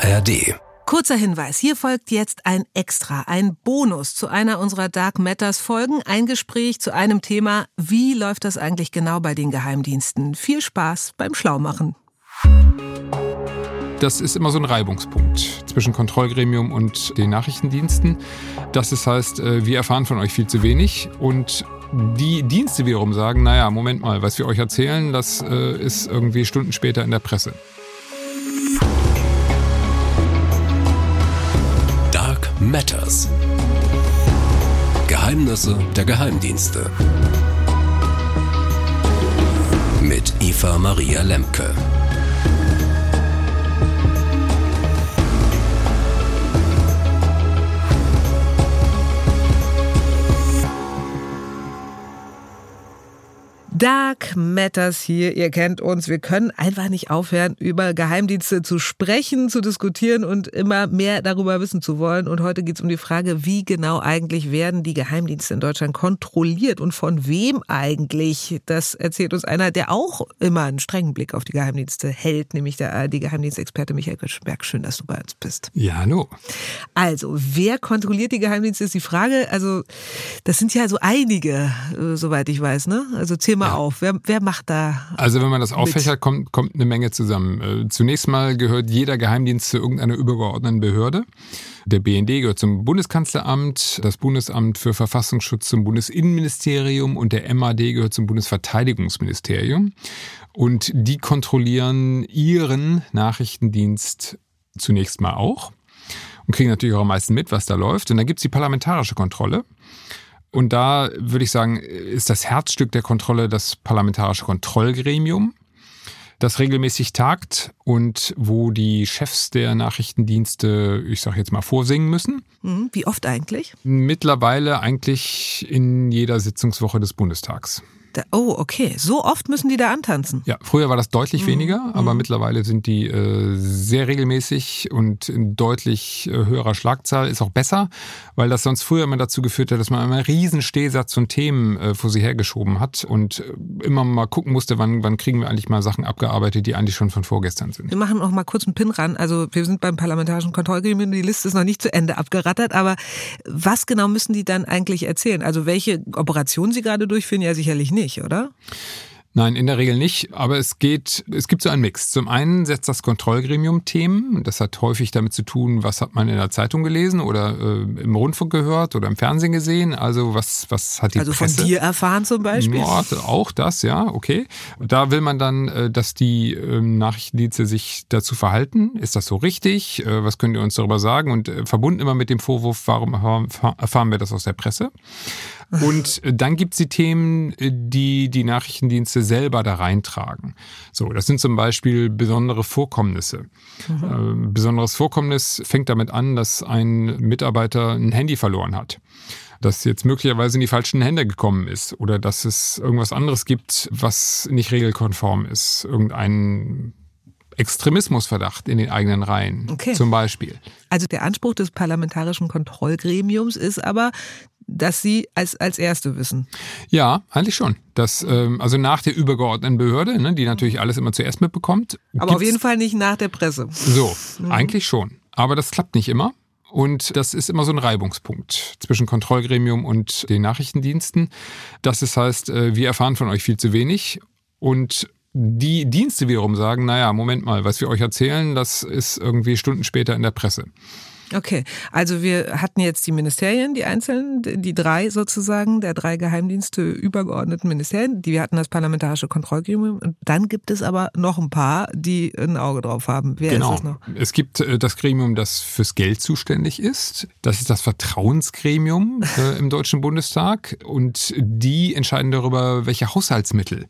ARD. Kurzer Hinweis, hier folgt jetzt ein Extra, ein Bonus zu einer unserer Dark Matters Folgen, ein Gespräch zu einem Thema, wie läuft das eigentlich genau bei den Geheimdiensten? Viel Spaß beim Schlaumachen. Das ist immer so ein Reibungspunkt zwischen Kontrollgremium und den Nachrichtendiensten. Das ist heißt, äh, wir erfahren von euch viel zu wenig und die Dienste wiederum sagen, naja, Moment mal, was wir euch erzählen, das äh, ist irgendwie Stunden später in der Presse. Matters. Geheimnisse der Geheimdienste. Mit Eva Maria Lemke. Dark Matters hier, ihr kennt uns. Wir können einfach nicht aufhören, über Geheimdienste zu sprechen, zu diskutieren und immer mehr darüber wissen zu wollen. Und heute geht es um die Frage, wie genau eigentlich werden die Geheimdienste in Deutschland kontrolliert und von wem eigentlich? Das erzählt uns einer, der auch immer einen strengen Blick auf die Geheimdienste hält, nämlich der ARD-Geheimdienstexperte Michael Götzenberg. Schön, dass du bei uns bist. Ja, hallo. Also, wer kontrolliert die Geheimdienste, ist die Frage. Also, das sind ja so einige, äh, soweit ich weiß, ne? Also, zähl mal auf. Wer, wer macht da? Also wenn man das auffächert, kommt, kommt eine Menge zusammen. Äh, zunächst mal gehört jeder Geheimdienst zu irgendeiner übergeordneten Behörde. Der BND gehört zum Bundeskanzleramt, das Bundesamt für Verfassungsschutz zum Bundesinnenministerium und der MAD gehört zum Bundesverteidigungsministerium. Und die kontrollieren ihren Nachrichtendienst zunächst mal auch und kriegen natürlich auch am meisten mit, was da läuft. Und dann gibt's die parlamentarische Kontrolle. Und da würde ich sagen, ist das Herzstück der Kontrolle das Parlamentarische Kontrollgremium, das regelmäßig tagt und wo die Chefs der Nachrichtendienste, ich sage jetzt mal, vorsingen müssen. Mhm. Wie oft eigentlich? Mittlerweile eigentlich in jeder Sitzungswoche des Bundestags. Da, oh, okay. So oft müssen die da antanzen. Ja, früher war das deutlich mhm. weniger, aber mhm. mittlerweile sind die äh, sehr regelmäßig und in deutlich äh, höherer Schlagzahl. Ist auch besser, weil das sonst früher immer dazu geführt hat, dass man einen riesen Stehsatz von Themen äh, vor sich hergeschoben hat und äh, immer mal gucken musste, wann, wann kriegen wir eigentlich mal Sachen abgearbeitet, die eigentlich schon von vorgestern sind. Wir machen auch mal kurz einen Pin ran. Also wir sind beim Parlamentarischen Kontrollgremium, die Liste ist noch nicht zu Ende abgerattert, aber was genau müssen die dann eigentlich erzählen? Also welche Operationen sie gerade durchführen? Ja, sicherlich nicht nicht, oder? Nein, in der Regel nicht. Aber es geht, es gibt so einen Mix. Zum einen setzt das Kontrollgremium Themen. Das hat häufig damit zu tun, was hat man in der Zeitung gelesen oder äh, im Rundfunk gehört oder im Fernsehen gesehen. Also was, was hat die also Presse? Also von dir erfahren zum Beispiel? Ja, auch das, ja, okay. Da will man dann, äh, dass die äh, Nachrichtendienste sich dazu verhalten. Ist das so richtig? Äh, was könnt ihr uns darüber sagen? Und äh, verbunden immer mit dem Vorwurf, warum erfahren wir das aus der Presse? Und äh, dann gibt's die Themen, äh, die die Nachrichtendienste selber da reintragen. So, das sind zum Beispiel besondere Vorkommnisse. Mhm. Ähm, besonderes Vorkommnis fängt damit an, dass ein Mitarbeiter ein Handy verloren hat dass jetzt möglicherweise in die falschen Hände gekommen ist oder dass es irgendwas anderes gibt, was nicht regelkonform ist. Irgendein Extremismusverdacht in den eigenen Reihen okay. zum Beispiel. Also der Anspruch des parlamentarischen Kontrollgremiums ist aber, dass Sie als, als Erste wissen. Ja, eigentlich schon. Das, ähm, also nach der übergeordneten Behörde, ne, die natürlich alles immer zuerst mitbekommt. Aber auf jeden Fall nicht nach der Presse. So, mhm. eigentlich schon. Aber das klappt nicht immer. Und das ist immer so ein Reibungspunkt zwischen Kontrollgremium und den Nachrichtendiensten. Das ist heißt, äh, wir erfahren von euch viel zu wenig. Und die Dienste wiederum sagen, naja, Moment mal, was wir euch erzählen, das ist irgendwie Stunden später in der Presse. Okay, also wir hatten jetzt die Ministerien, die einzelnen, die drei sozusagen, der drei Geheimdienste übergeordneten Ministerien, die wir hatten das parlamentarische Kontrollgremium. Und dann gibt es aber noch ein paar, die ein Auge drauf haben. Wer genau. ist das noch? Es gibt äh, das Gremium, das fürs Geld zuständig ist. Das ist das Vertrauensgremium äh, im Deutschen Bundestag. Und die entscheiden darüber, welche Haushaltsmittel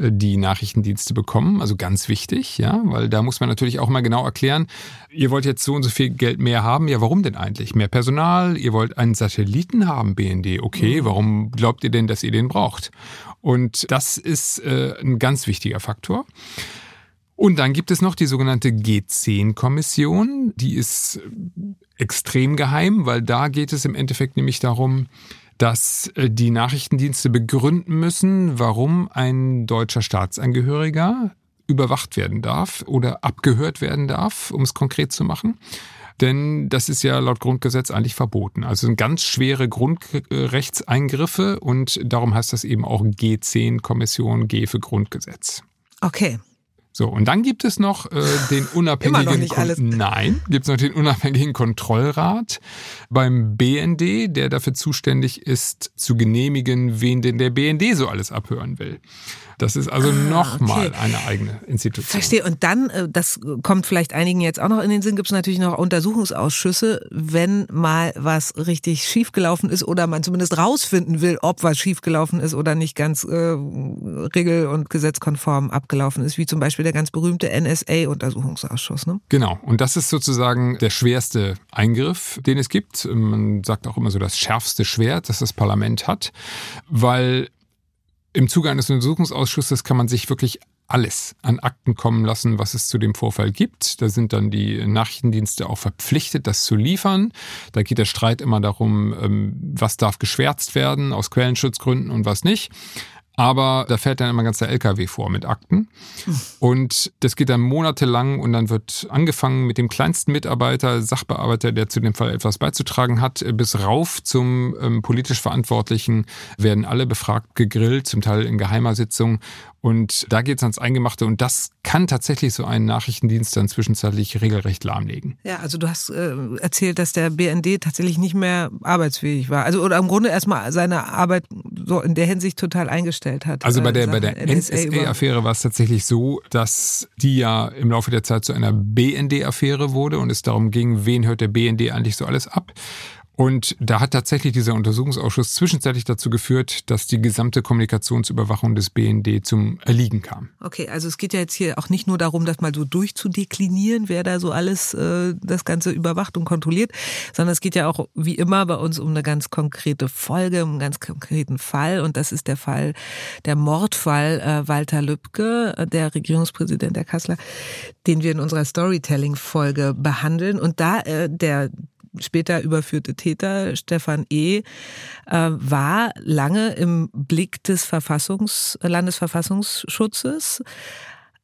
die Nachrichtendienste bekommen. Also ganz wichtig, ja, weil da muss man natürlich auch mal genau erklären, ihr wollt jetzt so und so viel Geld mehr haben. Ja, warum denn eigentlich? Mehr Personal, ihr wollt einen Satelliten haben, BND. Okay, mhm. warum glaubt ihr denn, dass ihr den braucht? Und das ist äh, ein ganz wichtiger Faktor. Und dann gibt es noch die sogenannte G10-Kommission. Die ist extrem geheim, weil da geht es im Endeffekt nämlich darum, dass äh, die Nachrichtendienste begründen müssen, warum ein deutscher Staatsangehöriger überwacht werden darf oder abgehört werden darf, um es konkret zu machen. Denn das ist ja laut Grundgesetz eigentlich verboten. Also sind ganz schwere Grundrechtseingriffe und darum heißt das eben auch G10-Kommission, G für Grundgesetz. Okay. So, und dann gibt es noch äh, den unabhängigen Immer noch nicht alles. Nein, gibt es noch den unabhängigen Kontrollrat beim BND, der dafür zuständig ist, zu genehmigen, wen denn der BND so alles abhören will. Das ist also Ah, nochmal okay. eine eigene Institution. Verstehe. Und dann, äh, das kommt vielleicht einigen jetzt auch noch in den Sinn, gibt es natürlich noch Untersuchungsausschüsse, wenn mal was richtig schiefgelaufen ist oder man zumindest rausfinden will, ob was schiefgelaufen ist oder nicht ganz äh, regel- und gesetzkonform abgelaufen ist, wie zum Beispiel der ganz berühmte NSA-Untersuchungsausschuss. Ne? Genau, und das ist sozusagen der schwerste Eingriff, den es gibt. Man sagt auch immer so das schärfste Schwert, das das Parlament hat, weil im Zuge eines Untersuchungsausschusses kann man sich wirklich alles an Akten kommen lassen, was es zu dem Vorfall gibt. Da sind dann die Nachrichtendienste auch verpflichtet, das zu liefern. Da geht der Streit immer darum, ähm, was darf geschwärzt werden aus Quellenschutzgründen und was nicht. Aber da fährt dann immer ganz der LKW vor mit Akten. Und das geht dann monatelang und dann wird angefangen mit dem kleinsten Mitarbeiter, Sachbearbeiter, der zu dem Fall etwas beizutragen hat, bis rauf zum ähm, politisch Verantwortlichen werden alle befragt, gegrillt, zum Teil in geheimer Sitzung. Und da geht es ans Eingemachte und das kann tatsächlich so einen Nachrichtendienst dann zwischenzeitlich regelrecht lahmlegen. Ja, also du hast äh, erzählt, dass der BND tatsächlich nicht mehr arbeitsfähig war. Also oder im Grunde erstmal seine Arbeit so in der Hinsicht total eingestellt hat. Also bei äh, der, bei der NSA-Affäre war es tatsächlich so, dass die ja im Laufe der Zeit zu einer BND-Affäre wurde und es darum ging, wen hört der BND eigentlich so alles ab. Und da hat tatsächlich dieser Untersuchungsausschuss zwischenzeitlich dazu geführt, dass die gesamte Kommunikationsüberwachung des BND zum Erliegen kam. Okay, also es geht ja jetzt hier auch nicht nur darum, das mal so durchzudeklinieren, wer da so alles äh, das Ganze überwacht und kontrolliert, sondern es geht ja auch wie immer bei uns um eine ganz konkrete Folge, um einen ganz konkreten Fall und das ist der Fall, der Mordfall äh, Walter Lübcke, äh, der Regierungspräsident der Kasseler, den wir in unserer Storytelling-Folge behandeln und da äh, der später überführte Täter Stefan E. Äh, war lange im Blick des Verfassungs Landesverfassungsschutzes.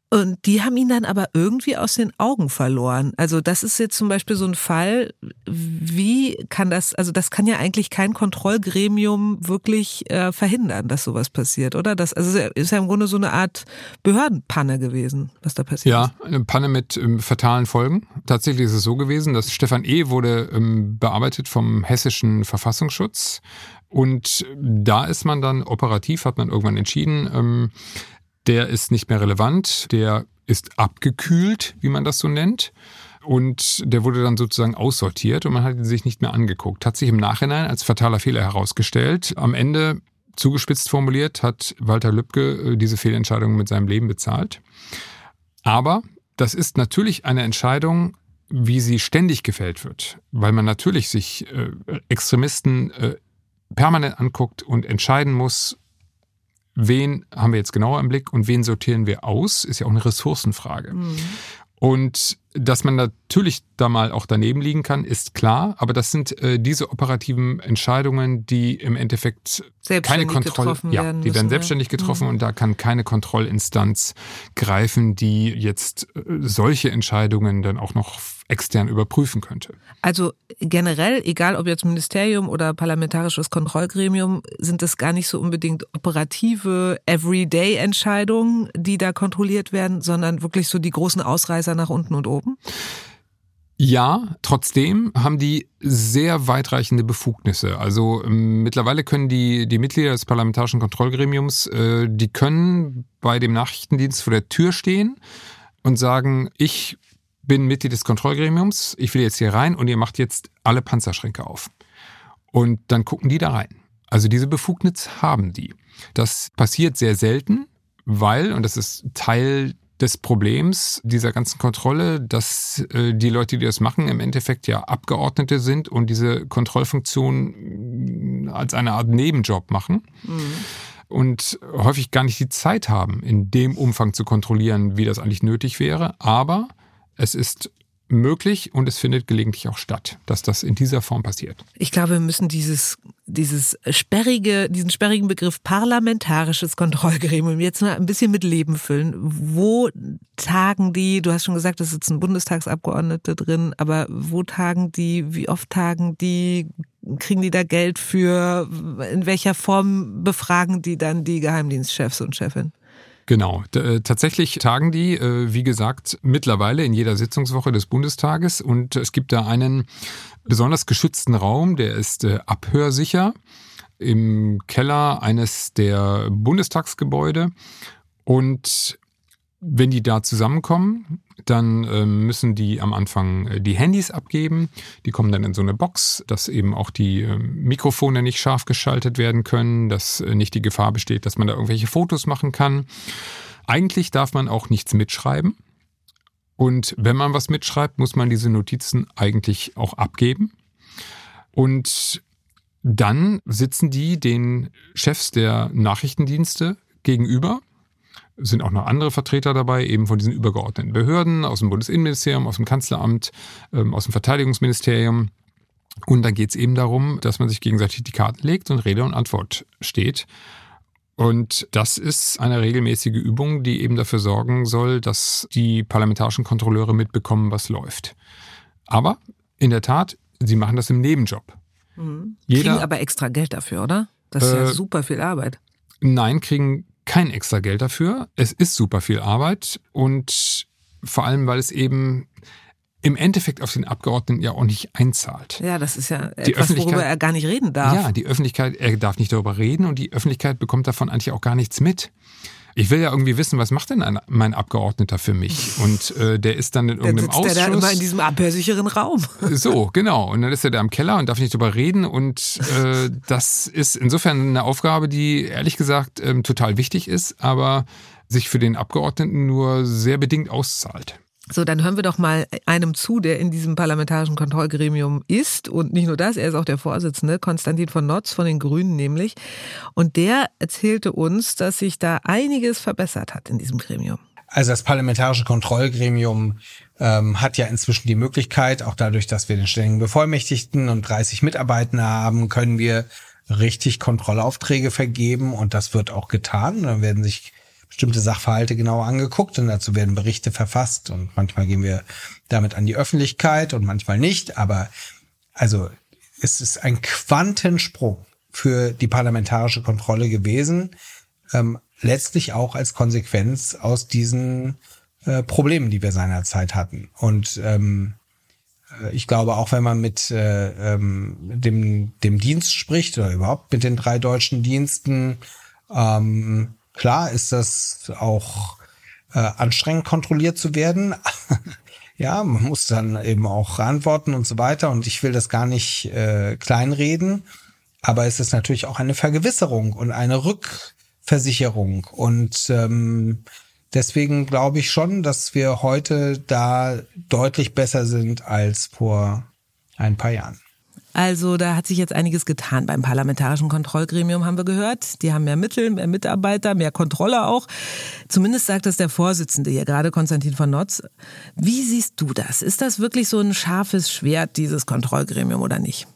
Und die haben ihn dann aber irgendwie aus den Augen verloren. Also das ist jetzt zum Beispiel so ein Fall, wie kann das, also das kann ja eigentlich kein Kontrollgremium wirklich äh, verhindern, dass sowas passiert, oder? Das also ist ja im Grunde so eine Art Behördenpanne gewesen, was da passiert ist. Ja, eine Panne mit ähm, fatalen Folgen. Tatsächlich ist es so gewesen, dass Stefan E. wurde ähm, bearbeitet vom hessischen Verfassungsschutz. Und da ist man dann operativ, hat man irgendwann entschieden, ähm, der ist nicht mehr relevant, der ist abgekühlt, wie man das so nennt. Und der wurde dann sozusagen aussortiert und man hat ihn sich nicht mehr angeguckt. Hat sich im Nachhinein als fataler Fehler herausgestellt. Am Ende, zugespitzt formuliert, hat Walter Lübcke äh, diese Fehlentscheidung mit seinem Leben bezahlt. Aber das ist natürlich eine Entscheidung, wie sie ständig gefällt wird, weil man natürlich sich äh, Extremisten äh, permanent anguckt und entscheiden muss, wen haben wir jetzt genauer im Blick und wen sortieren wir aus, ist ja auch eine Ressourcenfrage. Und dass man natürlich da mal auch daneben liegen kann, ist klar, aber das sind äh, diese operativen Entscheidungen, die im Endeffekt keine Kontrolle, ja, werden die werden selbstständig ja. getroffen und da kann keine Kontrollinstanz greifen, die jetzt äh, solche Entscheidungen dann auch noch extern überprüfen könnte. Also generell, egal ob jetzt Ministerium oder parlamentarisches Kontrollgremium, sind es gar nicht so unbedingt operative Everyday-Entscheidungen, die da kontrolliert werden, sondern wirklich so die großen Ausreißer nach unten und oben. Ja, trotzdem haben die sehr weitreichende Befugnisse. Also ähm, mittlerweile können die, die Mitglieder des Parlamentarischen Kontrollgremiums, äh, die können bei dem Nachrichtendienst vor der Tür stehen und sagen, ich bin Mitglied des Kontrollgremiums, ich will jetzt hier rein und ihr macht jetzt alle Panzerschränke auf. Und dann gucken die da rein. Also diese Befugnis haben die. Das passiert sehr selten, weil, und das ist Teil des Problems dieser ganzen Kontrolle, dass äh, die Leute, die das machen, im Endeffekt ja Abgeordnete sind und diese Kontrollfunktion mh, als eine Art Nebenjob machen und häufig gar nicht die Zeit haben, in dem Umfang zu kontrollieren, wie das eigentlich nötig wäre. Aber es ist möglich und es findet gelegentlich auch statt, dass das in dieser Form passiert. Ich glaube, wir müssen dieses, dieses sperrige, diesen sperrigen Begriff parlamentarisches Kontrollgremium jetzt mal ein bisschen mit Leben füllen. Wo tagen die? Du hast schon gesagt, es sitzen Bundestagsabgeordnete drin, aber wo tagen die? Wie oft tagen die? Kriegen die da Geld für? In welcher Form befragen die dann die Geheimdienstchefs und Chefin? Genau. Äh, tatsächlich tagen die, äh, wie gesagt, mittlerweile in jeder Sitzungswoche des Bundestages und es gibt da einen besonders geschützten Raum, der ist äh, abhörsicher im Keller eines der Bundestagsgebäude und wenn die da zusammenkommen, dann äh, müssen die am Anfang äh, die Handys abgeben. Die kommen dann in so eine Box, dass eben auch die äh, Mikrofone nicht scharf geschaltet werden können, dass äh, nicht die Gefahr besteht, dass man da irgendwelche Fotos machen kann. Eigentlich darf man auch nichts mitschreiben. Und wenn man was mitschreibt, muss man diese Notizen eigentlich auch abgeben. Und dann sitzen die den Chefs der Nachrichtendienste gegenüber sind auch noch andere Vertreter dabei, eben von diesen übergeordneten Behörden, aus dem Bundesinnenministerium, aus dem Kanzleramt, ähm, aus dem Verteidigungsministerium. Und da geht es eben darum, dass man sich gegenseitig die Karten legt und Rede und Antwort steht. Und das ist eine regelmäßige Übung, die eben dafür sorgen soll, dass die parlamentarischen Kontrolleure mitbekommen, was läuft. Aber in der Tat, sie machen das im Nebenjob. Mhm. Jeder, kriegen aber extra Geld dafür, oder? Das ist äh, ja super viel Arbeit. Nein, kriegen kein extra Geld dafür. Es ist super viel Arbeit und vor allem, weil es eben im Endeffekt auf den Abgeordneten ja auch nicht einzahlt. Ja, das ist ja die etwas, worüber er gar nicht reden darf. Ja, die Öffentlichkeit, er darf nicht darüber reden und die Öffentlichkeit bekommt davon eigentlich auch gar nichts mit ich will ja irgendwie wissen, was macht denn ein, mein Abgeordneter für mich? Und äh, der ist dann in irgendeinem dann sitzt Ausschuss. Der da immer in diesem abhörsicheren Raum. So, genau. Und dann ist er da im Keller und darf nicht drüber reden. Und äh, das ist insofern eine Aufgabe, die ehrlich gesagt ähm, total wichtig ist, aber sich für den Abgeordneten nur sehr bedingt auszahlt. So, dann hören wir doch mal einem zu, der in diesem parlamentarischen Kontrollgremium ist. Und nicht nur das, er ist auch der Vorsitzende, Konstantin von Notz von den Grünen nämlich. Und der erzählte uns, dass sich da einiges verbessert hat in diesem Gremium. Also das parlamentarische Kontrollgremium ähm, hat ja inzwischen die Möglichkeit, auch dadurch, dass wir den ständigen Bevollmächtigten und 30 Mitarbeiter haben, können wir richtig Kontrollaufträge vergeben und das wird auch getan. Dann werden sich bestimmte Sachverhalte genauer angeguckt und dazu werden Berichte verfasst und manchmal gehen wir damit an die Öffentlichkeit und manchmal nicht. Aber also es ist ein Quantensprung für die parlamentarische Kontrolle gewesen, ähm, letztlich auch als Konsequenz aus diesen äh, Problemen, die wir seinerzeit hatten. Und ähm, äh, ich glaube, auch wenn man mit äh, ähm, dem, dem Dienst spricht oder überhaupt mit den drei deutschen Diensten, ähm, Klar ist das auch äh, anstrengend kontrolliert zu werden. ja, man muss dann eben auch antworten und so weiter. Und ich will das gar nicht äh, kleinreden. Aber es ist natürlich auch eine Vergewisserung und eine Rückversicherung. Und ähm, deswegen glaube ich schon, dass wir heute da deutlich besser sind als vor ein paar Jahren. Also da hat sich jetzt einiges getan beim parlamentarischen Kontrollgremium, haben wir gehört. Die haben mehr Mittel, mehr Mitarbeiter, mehr Kontrolle auch. Zumindest sagt das der Vorsitzende hier gerade, Konstantin von Notz. Wie siehst du das? Ist das wirklich so ein scharfes Schwert, dieses Kontrollgremium oder nicht?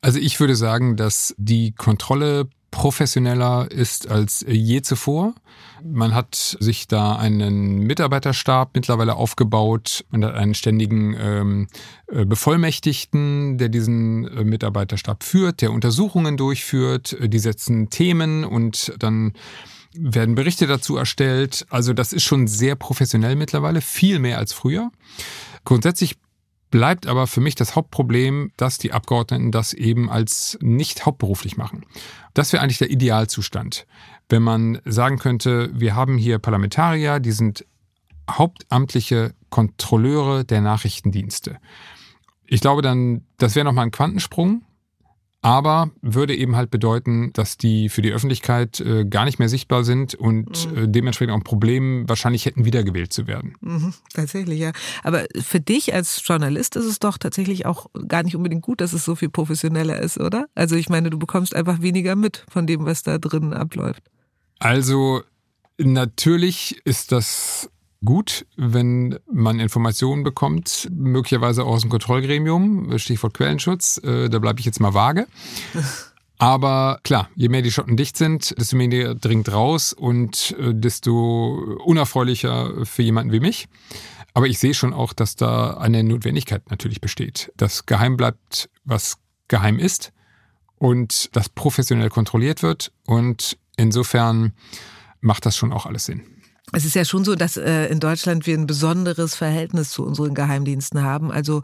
Also ich würde sagen, dass die Kontrolle professioneller ist als je zuvor. Man hat sich da einen Mitarbeiterstab mittlerweile aufgebaut. Man hat einen ständigen ähm, äh, Bevollmächtigten, der diesen äh, Mitarbeiterstab führt, der Untersuchungen durchführt. Die setzen Themen und dann werden Berichte dazu erstellt. Also das ist schon sehr professionell mittlerweile, viel mehr als früher. Grundsätzlich bleibt aber für mich das Hauptproblem, dass die Abgeordneten das eben als nicht hauptberuflich machen. Das wäre eigentlich der Idealzustand. Wenn man sagen könnte, wir haben hier Parlamentarier, die sind hauptamtliche Kontrolleure der Nachrichtendienste. Ich glaube dann, das wäre nochmal ein Quantensprung aber würde eben halt bedeuten, dass die für die Öffentlichkeit äh, gar nicht mehr sichtbar sind und mhm. äh, dementsprechend auch ein Problem wahrscheinlich hätten, wiedergewählt zu werden. Mhm, tatsächlich, ja. Aber für dich als Journalist ist es doch tatsächlich auch gar nicht unbedingt gut, dass es so viel professioneller ist, oder? Also ich meine, du bekommst einfach weniger mit von dem, was da drinnen abläuft. Also natürlich ist das gut, wenn man Informationen bekommt, möglicherweise auch aus dem Kontrollgremium, Stichwort Quellenschutz, äh, da bleibe ich jetzt mal vage. Aber klar, je mehr die Schotten dicht sind, desto mehr dringt raus und äh, desto unerfreulicher für jemanden wie mich. Aber ich sehe schon auch, dass da eine Notwendigkeit natürlich besteht, dass geheim bleibt, was geheim ist und das professionell kontrolliert wird. Und insofern macht das schon auch alles Sinn. Es ist ja schon so, dass äh, in Deutschland wir ein besonderes Verhältnis zu unseren Geheimdiensten haben, also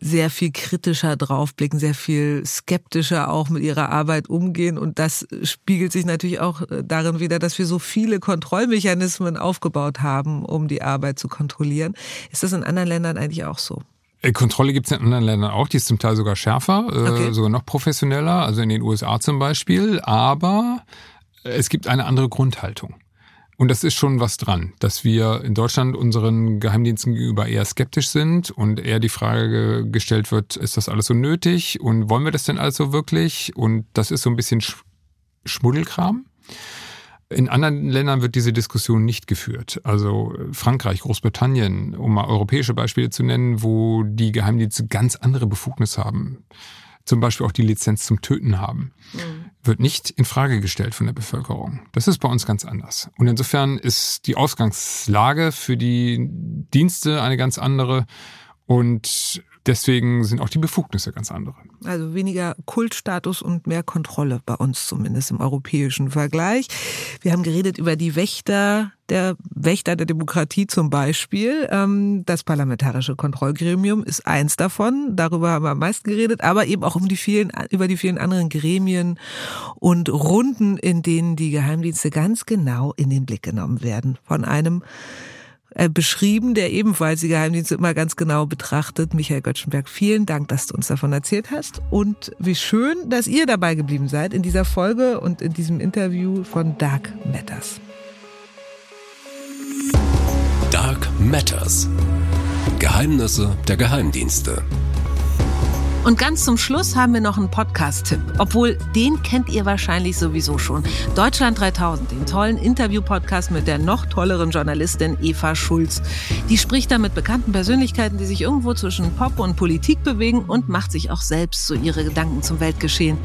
sehr viel kritischer draufblicken, sehr viel skeptischer auch mit ihrer Arbeit umgehen und das spiegelt sich natürlich auch äh, darin wieder, dass wir so viele Kontrollmechanismen aufgebaut haben, um die Arbeit zu kontrollieren. Ist das in anderen Ländern eigentlich auch so? Äh, Kontrolle gibt es in anderen Ländern auch, die ist zum Teil sogar schärfer, okay. sogar noch professioneller, also in den USA zum Beispiel, aber es gibt eine andere Grundhaltung. Und das ist schon was dran, dass wir in Deutschland unseren Geheimdiensten gegenüber eher skeptisch sind und eher die Frage gestellt wird, ist das alles so nötig und wollen wir das denn also wirklich? Und das ist so ein bisschen Schmuddelkram. In anderen Ländern wird diese Diskussion nicht geführt. Also Frankreich, Großbritannien, um mal europäische Beispiele zu nennen, wo die Geheimdienste ganz andere Befugnisse haben zum Beispiel auch die Lizenz zum Töten haben, mhm. Wird nicht in Frage gestellt von der Bevölkerung. Das ist bei uns ganz anders. Und insofern ist die Ausgangslage für die Dienste eine ganz andere. Und Deswegen sind auch die Befugnisse ganz andere. Also weniger Kultstatus und mehr Kontrolle bei uns zumindest im europäischen Vergleich. Wir haben geredet über die Wächter der Wächter der Demokratie zum Beispiel. Ähm, das Parlamentarische Kontrollgremium ist eins davon. Darüber haben wir am meisten geredet, aber eben auch um die vielen, über die vielen anderen Gremien und Runden, in denen die Geheimdienste ganz genau in den Blick genommen werden. Von einem beschrieben, der ebenfalls die Geheimdienste immer ganz genau betrachtet. Michael Göttschenberg, vielen Dank, dass du uns davon erzählt hast. Und wie schön, dass ihr dabei geblieben seid in dieser Folge und in diesem Interview von Dark Matters. Dark Matters. Geheimnisse der Geheimdienste. Und ganz zum Schluss haben wir noch einen Podcast-Tipp. Obwohl, den kennt ihr wahrscheinlich sowieso schon. Deutschland 3000, den tollen Interview-Podcast mit der noch tolleren Journalistin Eva Schulz. Die spricht da mit bekannten Persönlichkeiten, die sich irgendwo zwischen Pop und Politik bewegen und macht sich auch selbst so ihre Gedanken zum Weltgeschehen.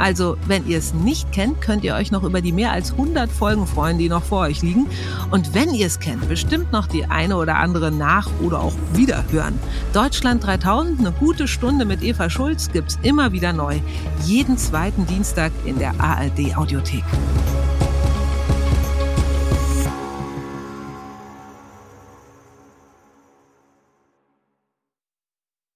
Also, wenn ihr es nicht kennt, könnt ihr euch noch über die mehr als 100 Folgen freuen, die noch vor euch liegen. Und wenn ihr es kennt, bestimmt noch die eine oder andere nach- oder auch wiederhören. Deutschland 3000, eine gute Stunde mit Eva Schulz gibt's immer wieder neu. Jeden zweiten Dienstag in der ARD Audiothek.